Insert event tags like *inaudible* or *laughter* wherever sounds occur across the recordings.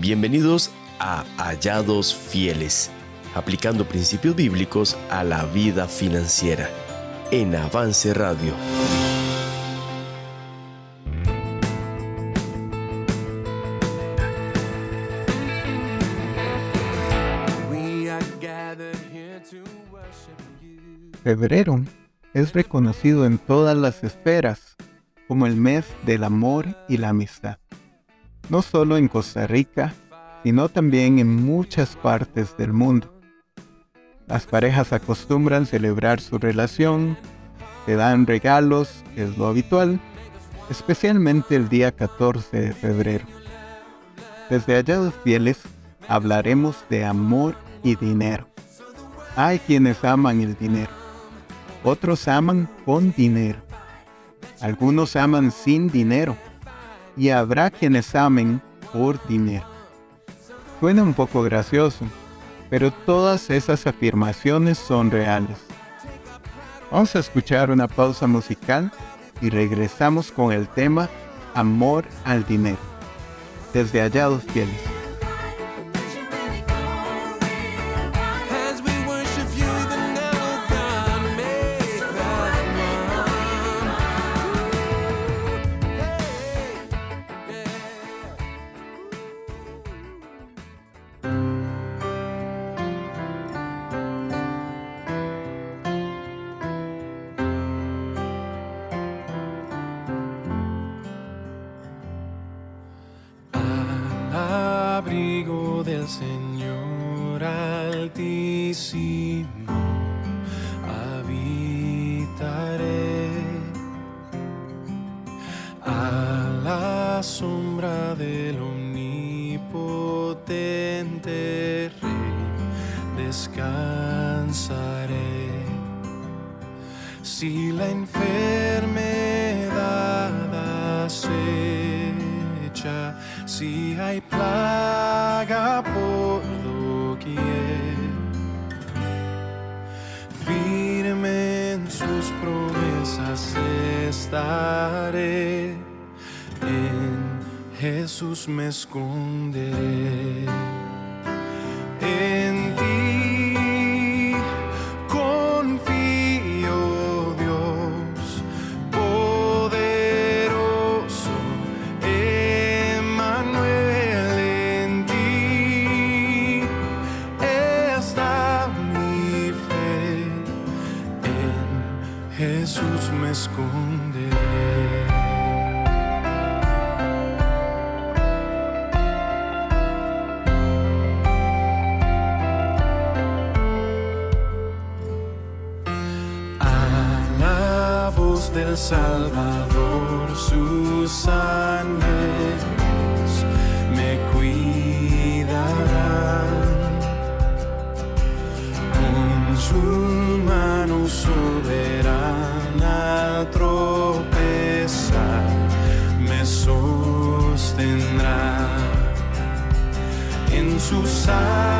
Bienvenidos a Hallados Fieles, aplicando principios bíblicos a la vida financiera, en Avance Radio. Febrero es reconocido en todas las esferas como el mes del amor y la amistad. No solo en Costa Rica, sino también en muchas partes del mundo. Las parejas acostumbran celebrar su relación, se dan regalos, es lo habitual, especialmente el día 14 de febrero. Desde Hallados Fieles hablaremos de amor y dinero. Hay quienes aman el dinero, otros aman con dinero, algunos aman sin dinero y habrá quienes amen por dinero. Suena un poco gracioso, pero todas esas afirmaciones son reales. Vamos a escuchar una pausa musical y regresamos con el tema Amor al Dinero. Desde Hallados Fieles. Promesas estaré, en Jesús me esconderé. Del Salvador, sus ángeles me cuidarán. Con su mano soberana al tropezar me sostendrá. En sus alas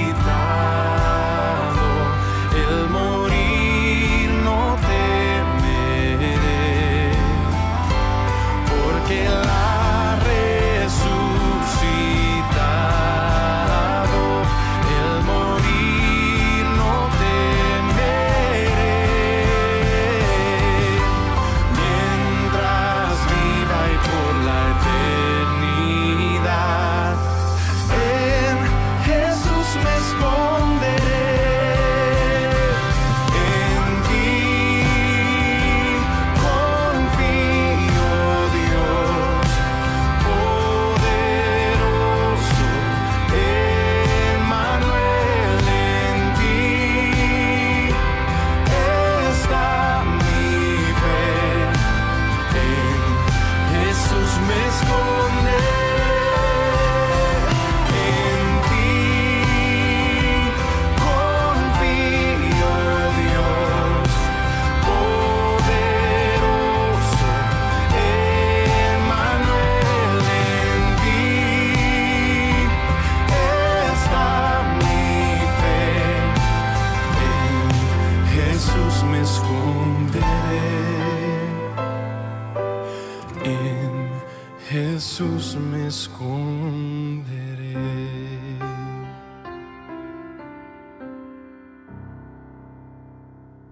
Jesús me esconderé.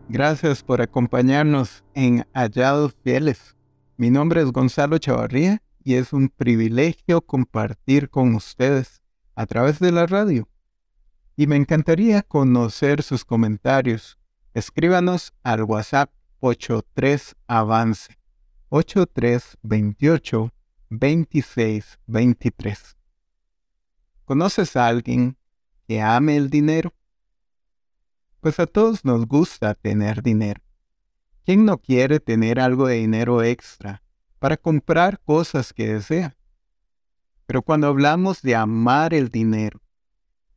Gracias por acompañarnos en Hallados Fieles. Mi nombre es Gonzalo Chavarría y es un privilegio compartir con ustedes a través de la radio. Y me encantaría conocer sus comentarios. Escríbanos al WhatsApp 83 Avance 8328 2623. ¿Conoces a alguien que ame el dinero? Pues a todos nos gusta tener dinero. ¿Quién no quiere tener algo de dinero extra para comprar cosas que desea? Pero cuando hablamos de amar el dinero,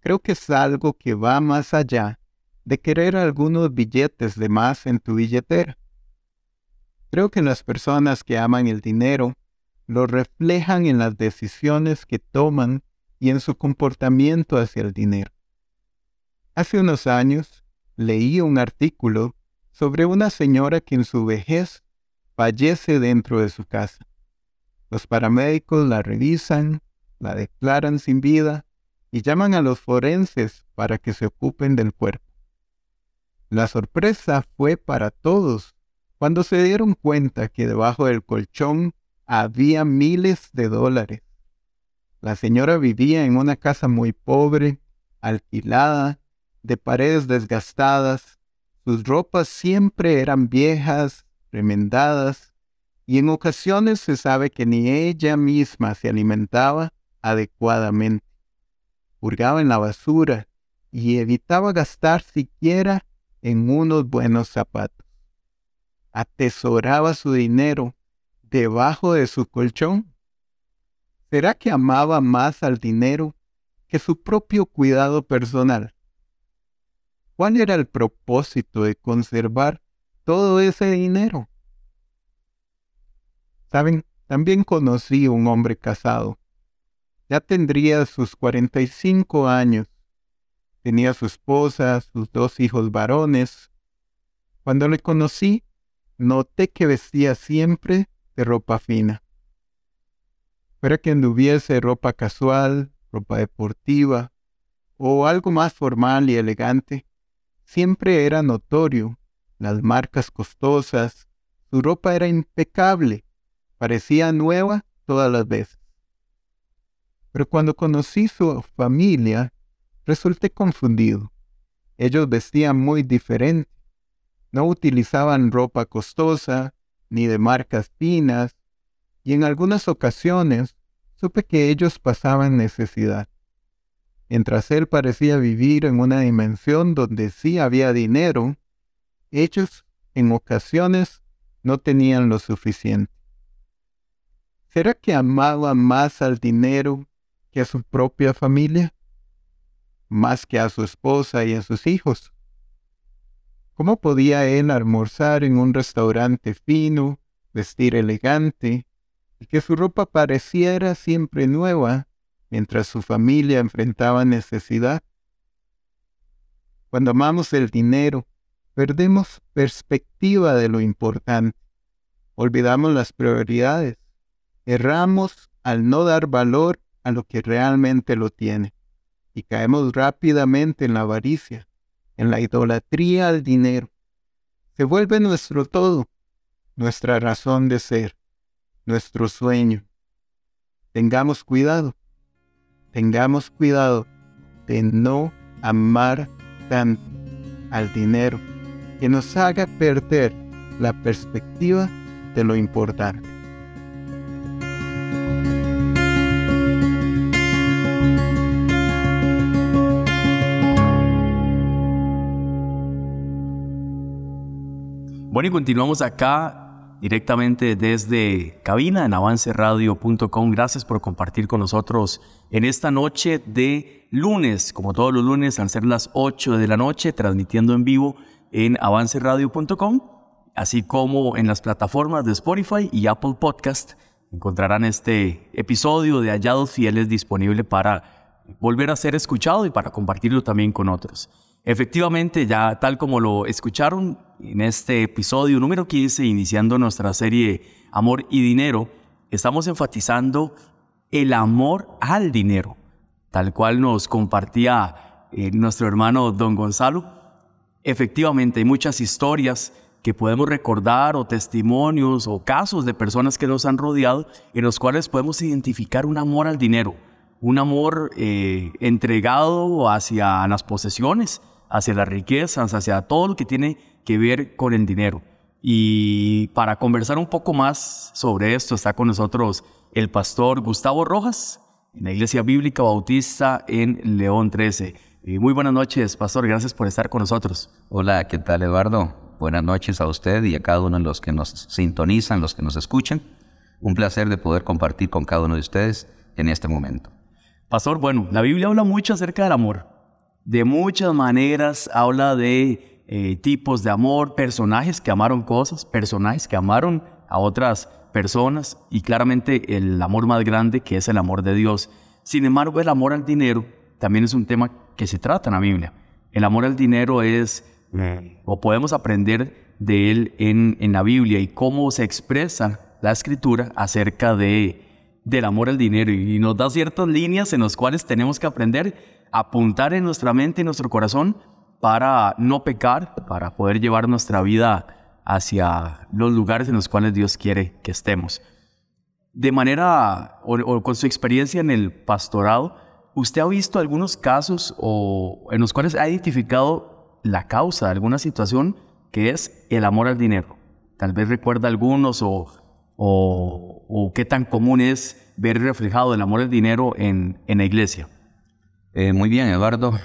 creo que es algo que va más allá de querer algunos billetes de más en tu billetera. Creo que las personas que aman el dinero lo reflejan en las decisiones que toman y en su comportamiento hacia el dinero. Hace unos años leí un artículo sobre una señora que en su vejez fallece dentro de su casa. Los paramédicos la revisan, la declaran sin vida y llaman a los forenses para que se ocupen del cuerpo. La sorpresa fue para todos cuando se dieron cuenta que debajo del colchón había miles de dólares. La señora vivía en una casa muy pobre, alquilada, de paredes desgastadas, sus ropas siempre eran viejas, remendadas, y en ocasiones se sabe que ni ella misma se alimentaba adecuadamente. Hurgaba en la basura y evitaba gastar siquiera en unos buenos zapatos. Atesoraba su dinero debajo de su colchón. ¿Será que amaba más al dinero que su propio cuidado personal? ¿Cuál era el propósito de conservar todo ese dinero? Saben, también conocí a un hombre casado. Ya tendría sus 45 años. Tenía su esposa, sus dos hijos varones. Cuando le conocí, noté que vestía siempre de ropa fina. Fuera que anduviese ropa casual, ropa deportiva o algo más formal y elegante, siempre era notorio, las marcas costosas, su ropa era impecable, parecía nueva todas las veces. Pero cuando conocí su familia, resulté confundido. Ellos vestían muy diferente. No utilizaban ropa costosa, ni de marcas finas, y en algunas ocasiones supe que ellos pasaban necesidad mientras él parecía vivir en una dimensión donde sí había dinero, ellos en ocasiones no tenían lo suficiente. ¿Será que amaba más al dinero que a su propia familia? Más que a su esposa y a sus hijos. ¿Cómo podía él almorzar en un restaurante fino, vestir elegante, y que su ropa pareciera siempre nueva mientras su familia enfrentaba necesidad. Cuando amamos el dinero, perdemos perspectiva de lo importante, olvidamos las prioridades, erramos al no dar valor a lo que realmente lo tiene. Y caemos rápidamente en la avaricia, en la idolatría al dinero. Se vuelve nuestro todo, nuestra razón de ser, nuestro sueño. Tengamos cuidado tengamos cuidado de no amar tanto al dinero que nos haga perder la perspectiva de lo importante. Y continuamos acá directamente desde cabina en avanceradio.com. Gracias por compartir con nosotros en esta noche de lunes, como todos los lunes, al ser las 8 de la noche, transmitiendo en vivo en avanceradio.com, así como en las plataformas de Spotify y Apple Podcast. Encontrarán este episodio de Hallados Fieles disponible para volver a ser escuchado y para compartirlo también con otros. Efectivamente, ya tal como lo escucharon en este episodio número 15, iniciando nuestra serie Amor y Dinero, estamos enfatizando el amor al dinero, tal cual nos compartía eh, nuestro hermano don Gonzalo. Efectivamente, hay muchas historias que podemos recordar o testimonios o casos de personas que nos han rodeado en los cuales podemos identificar un amor al dinero, un amor eh, entregado hacia las posesiones, hacia las riquezas, hacia todo lo que tiene que ver con el dinero. Y para conversar un poco más sobre esto está con nosotros el pastor Gustavo Rojas en la Iglesia Bíblica Bautista en León 13. Y muy buenas noches, pastor, gracias por estar con nosotros. Hola, ¿qué tal Eduardo? Buenas noches a usted y a cada uno de los que nos sintonizan, los que nos escuchan. Un placer de poder compartir con cada uno de ustedes en este momento. Pastor, bueno, la Biblia habla mucho acerca del amor. De muchas maneras habla de eh, tipos de amor, personajes que amaron cosas, personajes que amaron a otras personas y claramente el amor más grande que es el amor de Dios. Sin embargo, el amor al dinero también es un tema que se trata en la Biblia. El amor al dinero es o podemos aprender de él en, en, la Biblia y cómo se expresa la escritura acerca de, del amor al dinero y nos da ciertas líneas en las cuales tenemos que aprender apuntar en nuestra mente y nuestro corazón para no pecar, para poder llevar nuestra vida hacia los lugares en los cuales Dios quiere que estemos. De manera, o, o con su experiencia en el pastorado, ¿usted ha visto algunos casos o en los cuales ha identificado la causa de alguna situación que es el amor al dinero. Tal vez recuerda algunos o, o, qué tan común es ver reflejado el amor al dinero en, en la iglesia. Eh, muy bien, Eduardo.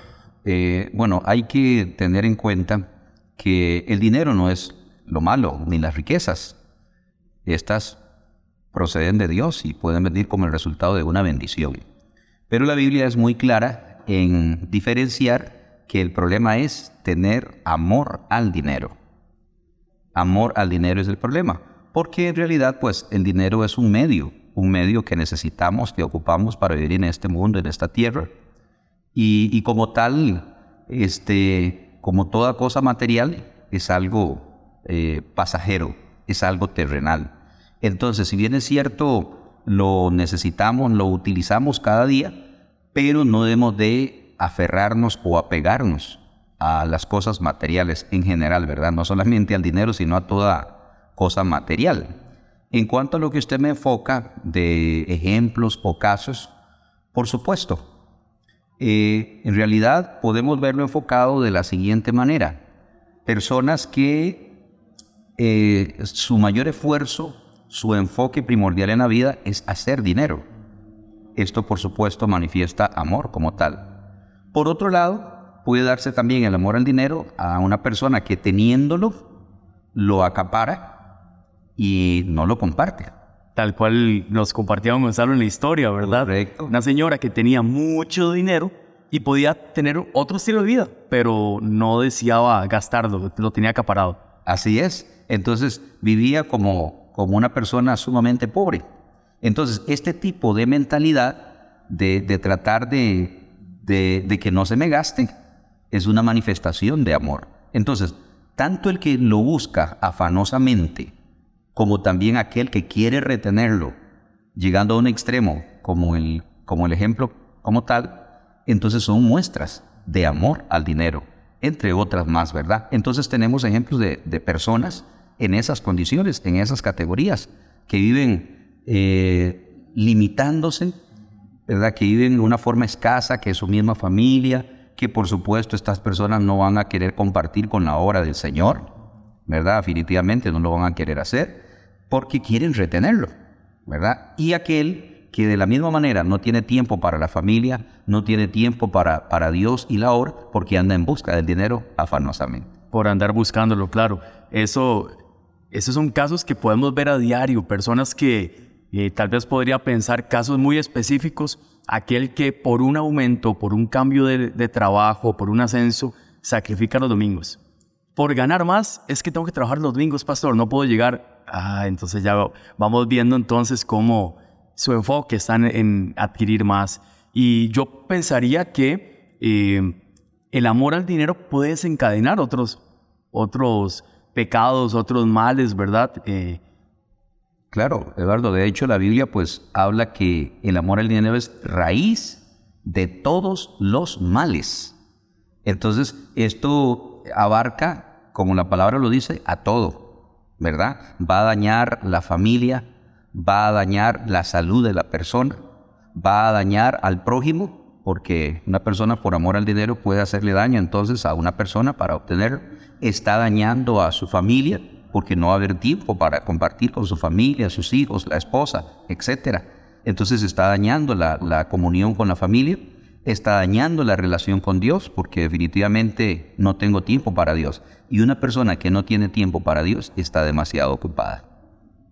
Eh, bueno, hay que tener en cuenta que el dinero no es lo malo, ni las riquezas. Estas proceden de Dios y pueden venir como el resultado de una bendición. Pero la Biblia es muy clara en diferenciar que el problema es tener amor al dinero. Amor al dinero es el problema, porque en realidad pues el dinero es un medio, un medio que necesitamos, que ocupamos para vivir en este mundo, en esta tierra. Y, como tal, este, como toda cosa material, es algo eh, pasajero, es algo terrenal. Entonces, si bien es cierto, lo necesitamos, lo utilizamos cada día, pero no debemos de aferrarnos o apegarnos a las cosas materiales en general, ¿verdad? No solamente al dinero, sino a toda cosa material. En cuanto a lo que usted me enfoca de ejemplos o casos, por supuesto, eh, en realidad podemos verlo enfocado de la siguiente manera. Personas que eh, su mayor esfuerzo, su enfoque primordial en la vida es hacer dinero. Esto, por supuesto, manifiesta amor como tal. Por otro lado, puede darse también el amor al dinero a una persona que teniéndolo lo acapara y no lo comparte. Tal cual nos compartía Gonzalo en la historia, ¿verdad? Correcto. Una señora que tenía mucho dinero y podía tener otro estilo de vida, pero no deseaba gastarlo, lo tenía acaparado. Así es. Entonces vivía como, como una persona sumamente pobre. Entonces, este tipo de mentalidad de, de tratar de, de, que no se me gaste, es una manifestación de amor. Entonces, tanto el que lo busca afanosamente, como también aquel que quiere retenerlo, llegando a un extremo, como el, como el ejemplo como tal, entonces son muestras de amor al dinero, entre otras más, ¿verdad? Entonces tenemos ejemplos de, personas en esas condiciones, en esas categorías, que viven eh, limitándose ¿verdad? Que viven de una forma escasa, que es su misma familia, que por supuesto estas personas no van a querer compartir con la obra del Señor, ¿verdad? Definitivamente no lo van a querer hacer porque quieren retenerlo, ¿verdad? Y aquel que de la misma manera no tiene tiempo para la familia, no tiene tiempo para, para Dios y la obra, porque anda en busca del dinero afanosamente. Por andar buscándolo, claro. Eso, esos son casos que podemos ver a diario, personas que y tal vez podría pensar casos muy específicos, aquel que por un aumento, por un cambio de, trabajo, por un ascenso, sacrifica los domingos. Por ganar más es que tengo que trabajar los domingos, pastor, no puedo llegar. Ah, entonces ya vamos viendo entonces cómo su enfoque está en, adquirir más. Y yo pensaría que eh, el amor al dinero puede desencadenar otros, otros pecados, otros males, ¿verdad? Eh, Claro, Eduardo, de hecho la Biblia pues habla que el amor al dinero es raíz de todos los males. Entonces, esto abarca, como la palabra lo dice, a todo, ¿verdad? Va a dañar la familia, va a dañar la salud de la persona, va a dañar al prójimo, porque una persona por amor al dinero puede hacerle daño entonces a una persona para obtener, está dañando a su familia, porque no va a haber tiempo para compartir con su familia, sus hijos, la esposa, etc. Entonces está dañando la, la comunión con la familia está dañando la relación con Dios porque definitivamente no tengo tiempo para Dios. Y una persona que no tiene tiempo para Dios está demasiado ocupada.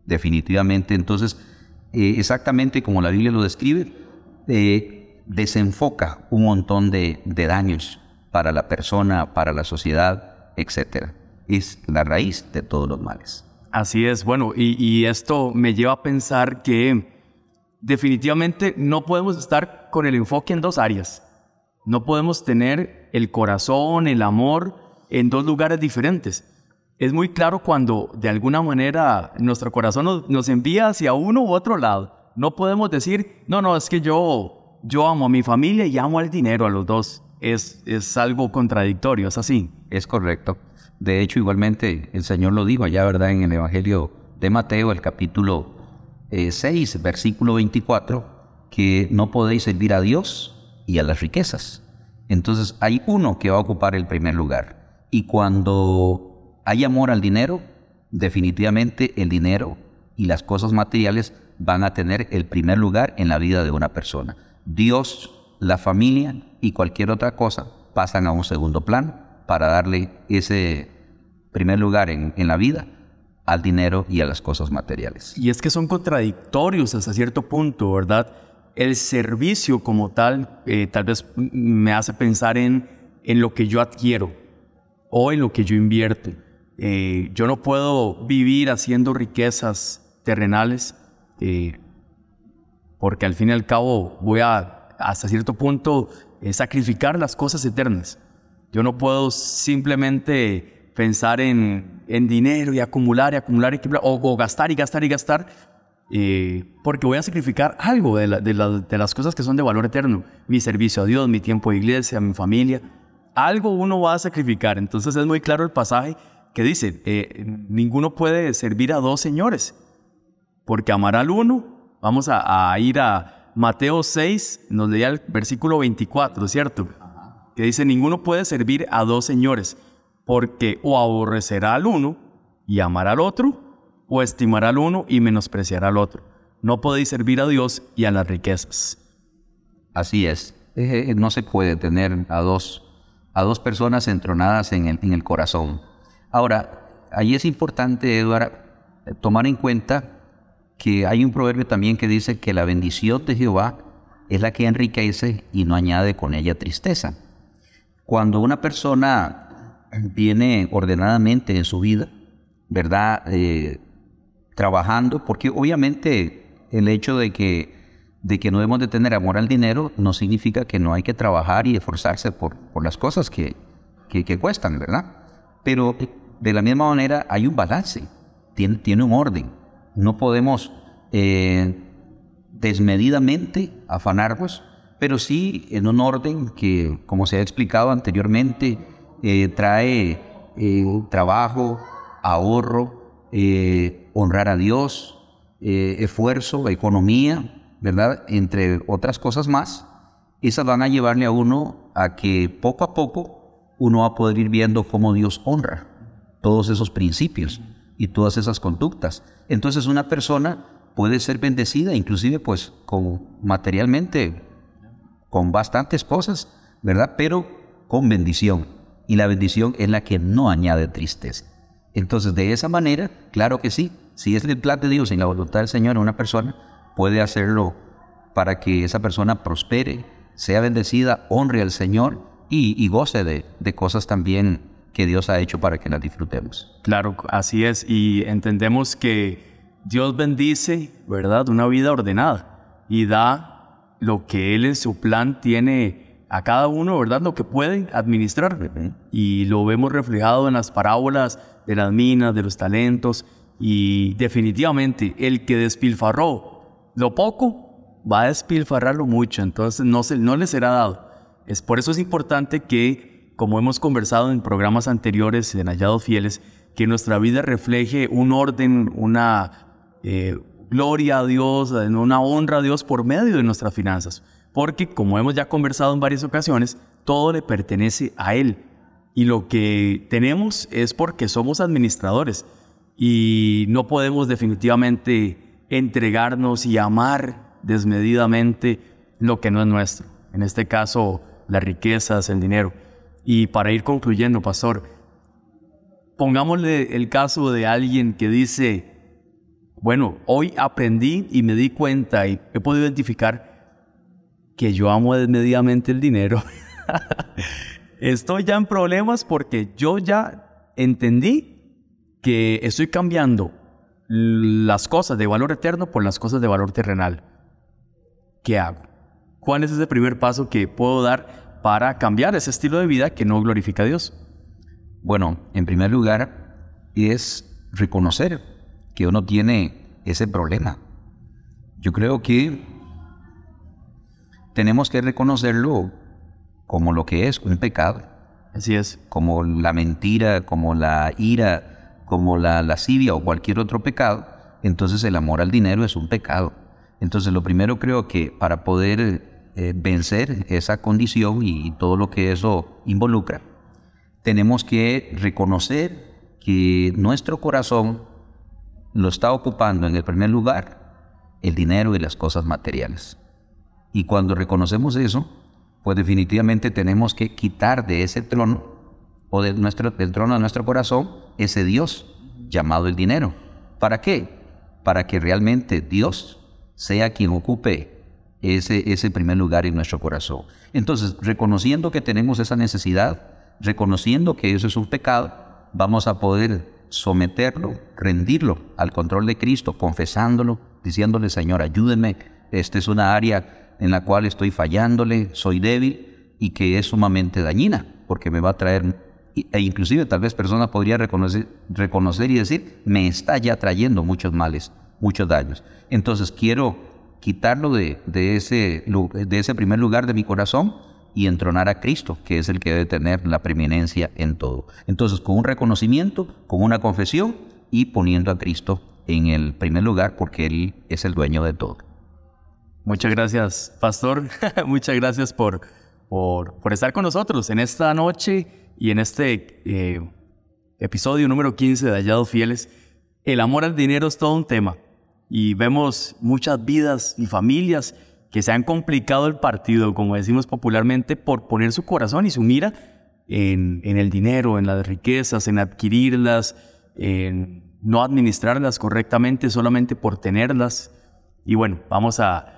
Definitivamente, entonces, eh, exactamente como la Biblia lo describe, eh, desenfoca un montón de, daños para la persona, para la sociedad, etc. Es la raíz de todos los males. Así es, bueno, y esto me lleva a pensar que definitivamente no podemos estar con el enfoque en dos áreas. No podemos tener el corazón, el amor en dos lugares diferentes. Es muy claro cuando de alguna manera nuestro corazón nos, envía hacia uno u otro lado. No podemos decir, no, no, es que yo, yo amo a mi familia y amo al dinero a los dos. Es, es algo contradictorio, es así. Es correcto. De hecho, igualmente el Señor lo dijo allá, ¿verdad? En el Evangelio de Mateo, el capítulo 6, eh, versículo 24, que no podéis servir a Dios y a las riquezas. Entonces hay uno que va a ocupar el primer lugar. Y cuando hay amor al dinero, definitivamente el dinero y las cosas materiales van a tener el primer lugar en la vida de una persona. Dios, la familia y cualquier otra cosa pasan a un segundo plano para darle ese primer lugar en, en la vida al dinero y a las cosas materiales. Y es que son contradictorios hasta cierto punto, ¿verdad? El servicio como tal eh, tal vez me hace pensar en, en lo que yo adquiero o en lo que yo invierto. Eh, yo no puedo vivir haciendo riquezas terrenales eh, porque al fin y al cabo voy a, hasta cierto punto, sacrificar las cosas eternas. Yo no puedo simplemente pensar en, en dinero y acumular y acumular, y, o, gastar y gastar y gastar, eh, porque voy a sacrificar algo de, de, las cosas que son de valor eterno, mi servicio a Dios, mi tiempo de iglesia, mi familia, algo uno va a sacrificar. Entonces es muy claro el pasaje que dice, eh, ninguno puede servir a dos señores, porque amar al uno, vamos a, a ir a Mateo 6, nos leía el versículo 24, ¿cierto? Que dice, ninguno puede servir a dos señores porque o aborrecerá al uno y amará al otro, o estimará al uno y menospreciará al otro. No podéis servir a Dios y a las riquezas. Así es. Eh, no se puede tener a dos, a dos personas entronadas en el, en el corazón. Ahora, ahí es importante, Eduardo, tomar en cuenta que hay un proverbio también que dice que la bendición de Jehová es la que enriquece y no añade con ella tristeza. Cuando una persona viene ordenadamente en su vida, ¿verdad? Eh, trabajando, porque obviamente el hecho de que, de que no debemos de tener amor al dinero no significa que no hay que trabajar y esforzarse por, por las cosas que, que, cuestan, ¿verdad? Pero de la misma manera hay un balance, tiene, tiene un orden. No podemos eh, desmedidamente afanarnos, pero sí en un orden que, como se ha explicado anteriormente, eh, trae eh, trabajo, ahorro, eh, honrar a Dios, esfuerzo, economía, ¿verdad? Entre otras cosas más, esas van a llevarle a uno a que poco a poco uno va a poder ir viendo cómo Dios honra todos esos principios y todas esas conductas. Entonces una persona puede ser bendecida, inclusive pues con materialmente, con bastantes cosas, ¿verdad? Pero con bendición y la bendición es la que no añade tristeza. Entonces, de esa manera, claro que sí, si es el plan de Dios y la voluntad del Señor, una persona puede hacerlo para que esa persona prospere, sea bendecida, honre al Señor y, goce de, de cosas también que Dios ha hecho para que las disfrutemos. Claro, así es. Y entendemos que Dios bendice, ¿verdad? Una vida ordenada y da lo que Él en su plan tiene a cada uno, ¿verdad? Lo que puede administrar. Y lo vemos reflejado en las parábolas de las minas, de los talentos, Y definitivamente el que despilfarró lo poco va a despilfarrarlo mucho, entonces no, se, no le será dado. Es por eso es importante que, como hemos conversado en programas anteriores en Hallados Fieles, que nuestra vida refleje un orden, una eh, gloria a Dios, una honra a Dios por medio de nuestras finanzas. Porque, como hemos ya conversado en varias ocasiones, todo le pertenece a Él. Y lo que tenemos es porque somos administradores y no podemos definitivamente entregarnos y amar desmedidamente lo que no es nuestro. En este caso, las riquezas, el dinero. Y para ir concluyendo, pastor, pongámosle el caso de alguien que dice, bueno, hoy aprendí y me di cuenta y he podido identificar que yo amo desmedidamente el dinero. *laughs* Estoy ya en problemas porque yo ya entendí que estoy cambiando las cosas de valor eterno por las cosas de valor terrenal. ¿Qué hago? ¿Cuál es ese primer paso que puedo dar para cambiar ese estilo de vida que no glorifica a Dios? Bueno, en primer lugar es reconocer que uno tiene ese problema. Yo creo que tenemos que reconocerlo como lo que es un pecado. Así es. Como la mentira, como la ira, como la lascivia o cualquier otro pecado. Entonces el amor al dinero es un pecado. Entonces lo primero creo que para poder eh, vencer esa condición y todo lo que eso involucra, tenemos que reconocer que nuestro corazón lo está ocupando en el primer lugar el dinero y las cosas materiales. Y cuando reconocemos eso, pues definitivamente tenemos que quitar de ese trono o de nuestro, del trono de nuestro corazón ese Dios llamado el dinero. ¿Para qué? Para que realmente Dios sea quien ocupe ese, ese primer lugar en nuestro corazón. Entonces, reconociendo que tenemos esa necesidad, reconociendo que eso es un pecado, vamos a poder someterlo, rendirlo al control de Cristo, confesándolo, diciéndole, Señor, ayúdeme, esta es una área en la cual estoy fallándole, soy débil y que es sumamente dañina, porque me va a traer, e inclusive tal vez persona podría reconocer, reconocer y decir, me está ya trayendo muchos males, muchos daños. Entonces quiero quitarlo de, ese, de ese primer lugar de mi corazón y entronar a Cristo, que es el que debe tener la preeminencia en todo. Entonces, con un reconocimiento, con una confesión y poniendo a Cristo en el primer lugar, porque Él es el dueño de todo. Muchas gracias, Pastor. *laughs* Muchas gracias por, por, estar con nosotros en esta noche y en este eh, episodio número 15 de Hallados Fieles. El amor al dinero es todo un tema y vemos muchas vidas y familias que se han complicado el partido, como decimos popularmente, por poner su corazón y su mira en, el dinero, en las riquezas, en adquirirlas, en no administrarlas correctamente solamente por tenerlas. Y bueno, vamos a,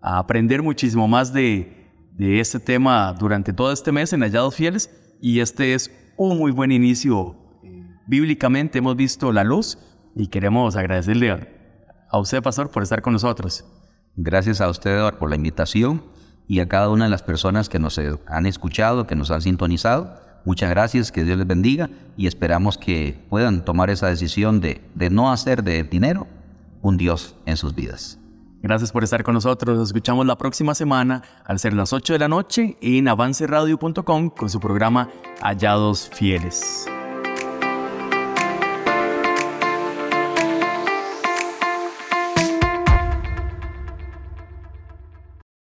aprender muchísimo más de, de, este tema durante todo este mes en Hallados Fieles y este es un muy buen inicio. Bíblicamente hemos visto la luz y queremos agradecerle a usted, Pastor, por estar con nosotros. Gracias a usted, Eduardo, por la invitación y a cada una de las personas que nos han escuchado, que nos han sintonizado. Muchas gracias, que Dios les bendiga y esperamos que puedan tomar esa decisión de, de no hacer de dinero un Dios en sus vidas. Gracias por estar con nosotros. Nos escuchamos la próxima semana al ser las 8 de la noche en avanceradio.com con su programa Hallados Fieles.